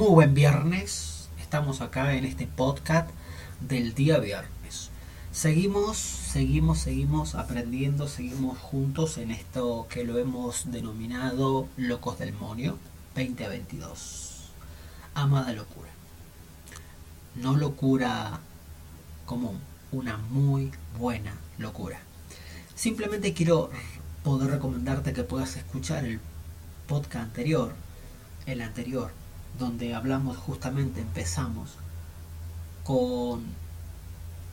Muy buen viernes. Estamos acá en este podcast del día viernes. Seguimos, seguimos, seguimos aprendiendo, seguimos juntos en esto que lo hemos denominado Locos del Monio 2022. Amada locura. No locura común, una muy buena locura. Simplemente quiero poder recomendarte que puedas escuchar el podcast anterior, el anterior, donde hablamos justamente, empezamos con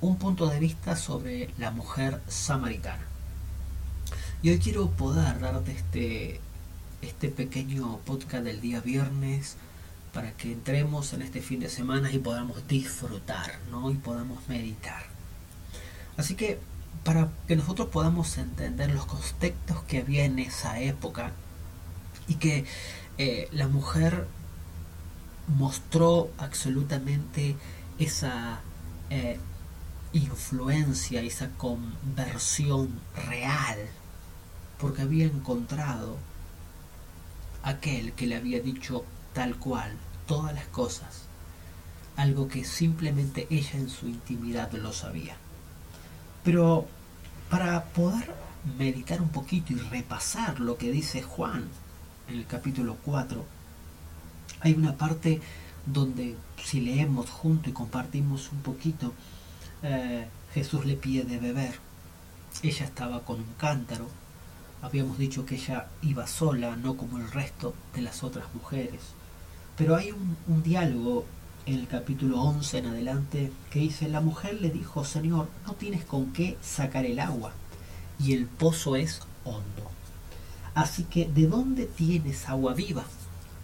un punto de vista sobre la mujer samaritana. Y hoy quiero poder darte este, este pequeño podcast del día viernes para que entremos en este fin de semana y podamos disfrutar, ¿no? Y podamos meditar. Así que para que nosotros podamos entender los contextos que había en esa época y que eh, la mujer mostró absolutamente esa eh, influencia, esa conversión real, porque había encontrado aquel que le había dicho tal cual todas las cosas, algo que simplemente ella en su intimidad lo sabía. Pero para poder meditar un poquito y repasar lo que dice Juan en el capítulo 4, hay una parte donde si leemos junto y compartimos un poquito, eh, Jesús le pide de beber. Ella estaba con un cántaro. Habíamos dicho que ella iba sola, no como el resto de las otras mujeres. Pero hay un, un diálogo en el capítulo 11 en adelante que dice, la mujer le dijo, Señor, no tienes con qué sacar el agua y el pozo es hondo. Así que, ¿de dónde tienes agua viva?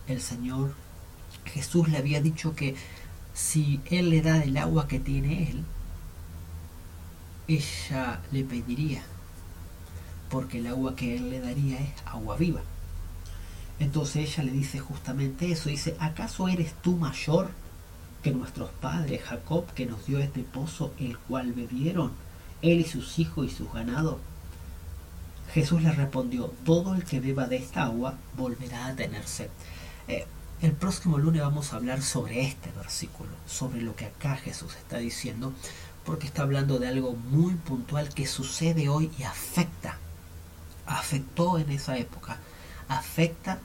El Señor Jesús le había dicho que si Él le da el agua que tiene Él, ella le pediría, porque el agua que Él le daría es agua viva. Entonces ella le dice justamente eso, dice, ¿acaso eres tú mayor que nuestros padres, Jacob, que nos dio este pozo, el cual bebieron, él y sus hijos y sus ganados? Jesús le respondió, todo el que beba de esta agua volverá a tener sed. Eh, el próximo lunes vamos a hablar sobre este versículo, sobre lo que acá Jesús está diciendo, porque está hablando de algo muy puntual que sucede hoy y afecta, afectó en esa época, afecta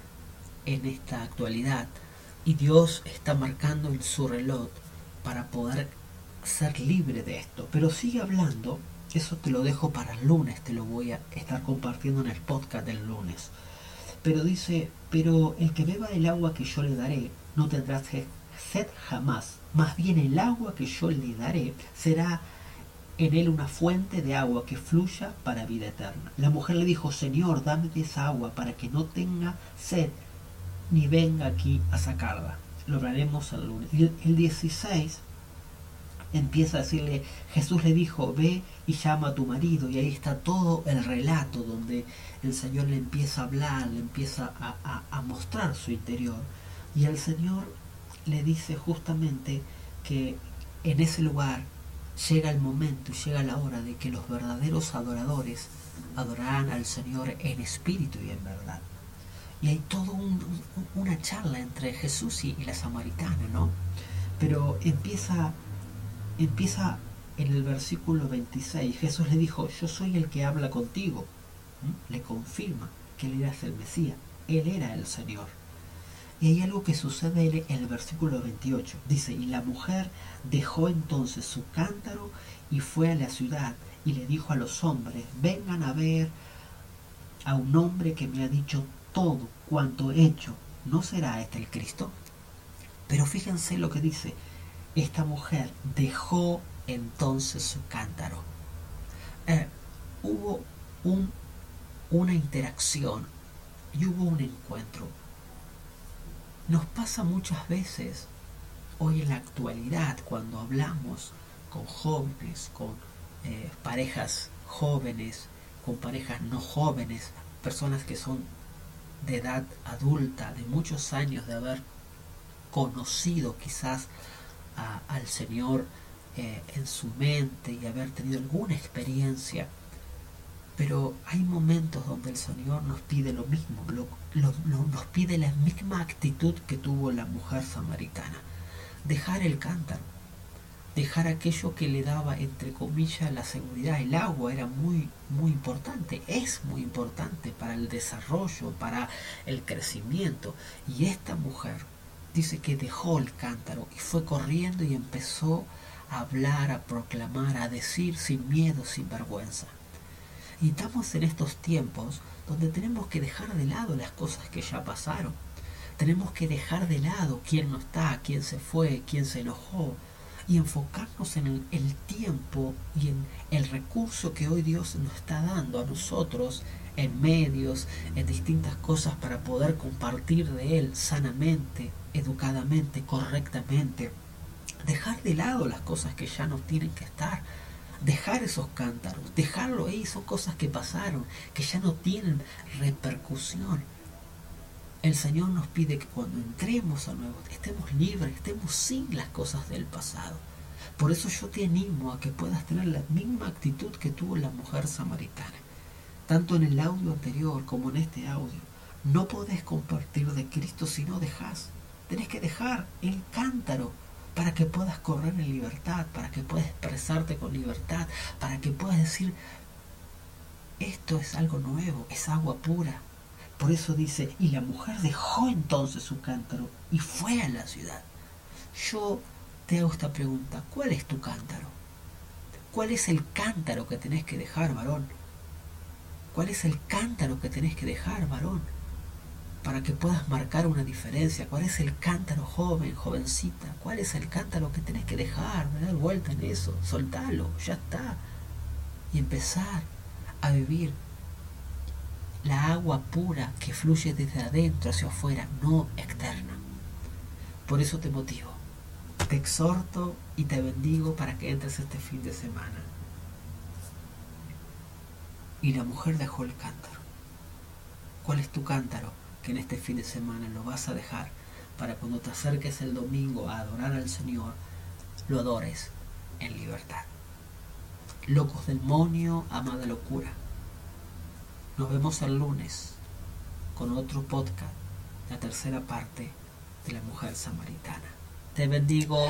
en esta actualidad. Y Dios está marcando en su reloj para poder ser libre de esto. Pero sigue hablando, eso te lo dejo para el lunes, te lo voy a estar compartiendo en el podcast del lunes. Pero dice, pero el que beba el agua que yo le daré no tendrá sed jamás. Más bien el agua que yo le daré será en él una fuente de agua que fluya para vida eterna. La mujer le dijo, Señor, dame de esa agua para que no tenga sed ni venga aquí a sacarla. Lo hablaremos el lunes. Y el 16 empieza a decirle, Jesús le dijo, ve y llama a tu marido. Y ahí está todo el relato donde el Señor le empieza a hablar, le empieza a, a, mostrar su interior. Y el Señor le dice justamente que en ese lugar llega el momento y llega la hora de que los verdaderos adoradores adorarán al Señor en espíritu y en verdad. Y hay toda un, una charla entre Jesús y la samaritana, ¿no? Pero empieza empieza en el versículo 26. Jesús le dijo, yo soy el que habla contigo. Le confirma que él era el Mesías. Él era el Señor. Y hay algo que sucede en el versículo 28. Dice, y la mujer dejó entonces su cántaro y fue a la ciudad y le dijo a los hombres, vengan a ver a un hombre que me ha dicho todo cuanto he hecho. ¿No será este el Cristo? Pero fíjense lo que dice, esta mujer dejó entonces su cántaro. Eh, hubo un, una interacción y hubo un encuentro. Nos pasa muchas veces hoy en la actualidad cuando hablamos con jóvenes, con eh, parejas jóvenes, con parejas no jóvenes, personas que son de edad adulta, de muchos años de haber conocido quizás al Señor eh, en su mente y haber tenido alguna experiencia, Pero hay momentos donde el Señor nos pide lo mismo, nos pide la misma actitud que tuvo la mujer samaritana. Dejar el cántaro, dejar aquello que le daba, entre comillas, la seguridad. El agua era muy, muy importante, es muy importante para el desarrollo, para el crecimiento. Y esta mujer dice que dejó el cántaro y fue corriendo y empezó a hablar, a proclamar, a decir sin miedo, sin vergüenza. Y estamos en estos tiempos donde tenemos que dejar de lado las cosas que ya pasaron. Tenemos que dejar de lado quién no está, quién se fue, quién se enojó, y enfocarnos en el, tiempo y en el recurso que hoy Dios nos está dando a nosotros en medios, en distintas cosas para poder compartir de Él sanamente, educadamente, correctamente. Dejar de lado las cosas que ya no tienen que estar dejar esos cántaros, dejarlo ahí, son cosas que pasaron, que ya no tienen repercusión. El Señor nos pide que cuando entremos a nuevo estemos libres, estemos sin las cosas del pasado. Por eso yo te animo a que puedas tener la misma actitud que tuvo la mujer samaritana. Tanto en el audio anterior como en este audio. No podés compartir de Cristo si no dejas. Tenés que dejar el cántaro para que puedas correr en libertad, para que puedas expresarte con libertad, para que puedas decir, esto es algo nuevo, es agua pura. Por eso dice, y la mujer dejó entonces su cántaro y fue a la ciudad. Yo te hago esta pregunta, ¿cuál es tu cántaro? ¿Cuál es el cántaro que tenés que dejar, varón? ¿Cuál es el cántaro que tenés que dejar, varón? para que puedas marcar una diferencia. ¿Cuál es el cántaro joven, jovencita? ¿Cuál es el cántaro que tenés que dejar? Dar vuelta en eso, soltalo, ya está. Y empezar a vivir la agua pura que fluye desde adentro hacia afuera, no externa. Por eso te motivo, te exhorto y te bendigo para que entres este fin de semana. Y la mujer dejó el cántaro. ¿Cuál es tu cántaro? que en este fin de semana lo vas a dejar para cuando te acerques el domingo a adorar al Señor, lo adores en libertad. Locos del monio, amada locura. Nos vemos el lunes con otro podcast, la tercera parte de la mujer samaritana. Te bendigo.